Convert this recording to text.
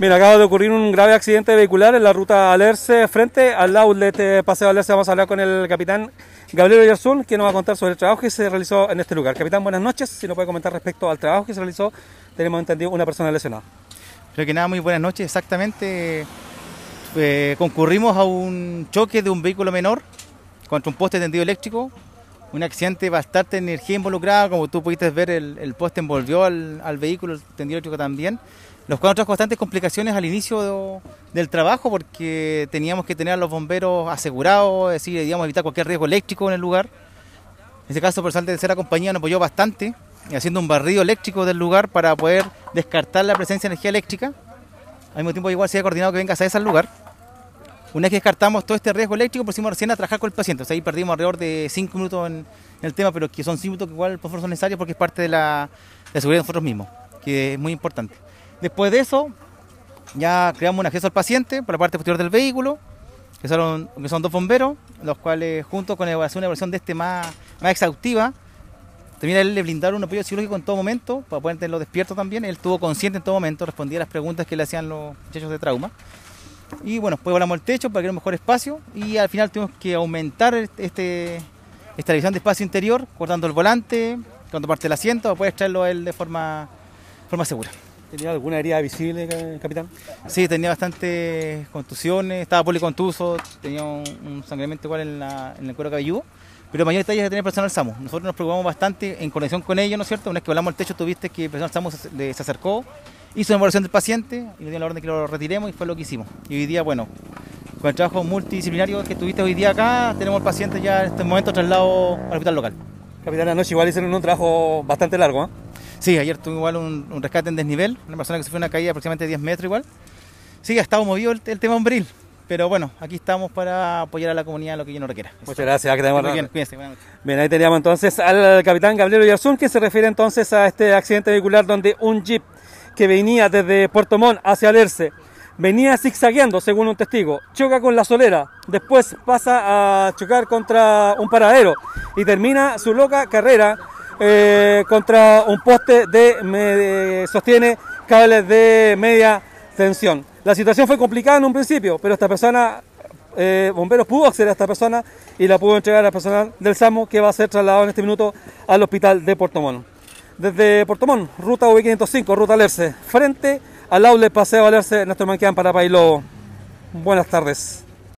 Mira, acaba de ocurrir un grave accidente vehicular en la ruta Alerce frente al outlet eh, Paseo Alerce. Vamos a hablar con el capitán Gabriel Oyarzún, quien nos va a contar sobre el trabajo que se realizó en este lugar. Capitán, buenas noches. Si nos puede comentar respecto al trabajo que se realizó, tenemos entendido una persona lesionada. Creo que nada, muy buenas noches. Exactamente, eh, concurrimos a un choque de un vehículo menor contra un poste tendido eléctrico. Un accidente bastante energía involucrada, como tú pudiste ver, el, poste envolvió al, al vehículo, el tendido eléctrico también nos encontramos constantes complicaciones al inicio del trabajo porque teníamos que tener a los bomberos asegurados, es decir, digamos, evitar cualquier riesgo eléctrico en el lugar. En este caso, por de tercera compañía nos apoyó bastante, haciendo un barrido eléctrico del lugar para poder descartar la presencia de energía eléctrica. Al mismo tiempo, igual se ha coordinado que venga a ese lugar. Una vez que descartamos todo este riesgo eléctrico, pusimos recién a trabajar con el paciente. O sea, ahí perdimos alrededor de 5 minutos en, el tema, pero que son 5 minutos que igual por favor son necesarios porque es parte de la seguridad de nosotros mismos, que es muy importante. Después de eso, ya creamos un acceso al paciente por la parte posterior del vehículo, que son, dos bomberos, los cuales junto con la evaluación, una evaluación de este más, más exhaustiva, también le brindaron un apoyo psicológico en todo momento, para poder tenerlo despierto también. Él estuvo consciente en todo momento, respondía a las preguntas que le hacían los muchachos de trauma. Y bueno, después volamos el techo para que un mejor espacio y al final tuvimos que aumentar este, esta división de espacio interior, cortando el volante, cortando parte del asiento, para poder extraerlo a él de forma, forma segura. ¿Tenía alguna herida visible, capitán? Sí, tenía bastantes contusiones, estaba policontuso, tenía un, sangramiento igual en, la, en el cuero cabelludo. Pero mayor detalle es tener personal SAMU. Nosotros nos preocupamos bastante en conexión con ellos, ¿no es cierto? Una vez que hablamos del techo, tuviste que el personal SAMU se, acercó, hizo una evaluación del paciente y nos dio la orden de que lo retiremos y fue lo que hicimos. Y hoy día, bueno, con el trabajo multidisciplinario que tuviste hoy día acá, tenemos al paciente ya en este momento trasladado al hospital local. Capitán, anoche igual hicieron un trabajo bastante largo, ¿eh? Sí, ayer tuve igual un, rescate en desnivel, una persona que fue una caída de aproximadamente 10 metros igual. Sí, ha estado movido el, tema hombril, pero bueno, aquí estamos para apoyar a la comunidad en lo que yo no requiera. Muchas gracias. Que tenemos bien, bien, ahí teníamos entonces al capitán Gabriel Oyarzún, que se refiere entonces a este accidente vehicular donde un jeep que venía desde Puerto Montt hacia Alerce venía zigzagueando, según un testigo, choca con la solera, después pasa a chocar contra un paradero y termina su loca carrera eh, contra un poste de, sostiene cables de media tensión. La situación fue complicada en un principio, pero esta persona, eh, bomberos pudo acceder a esta persona y la pudo entregar al personal del SAMU que va a ser trasladado en este minuto al hospital de Portomón. Desde Portomón, ruta V505, ruta Alerce, frente al aule Paseo Alerce, nuestro Manqueán para Pailo. Buenas tardes.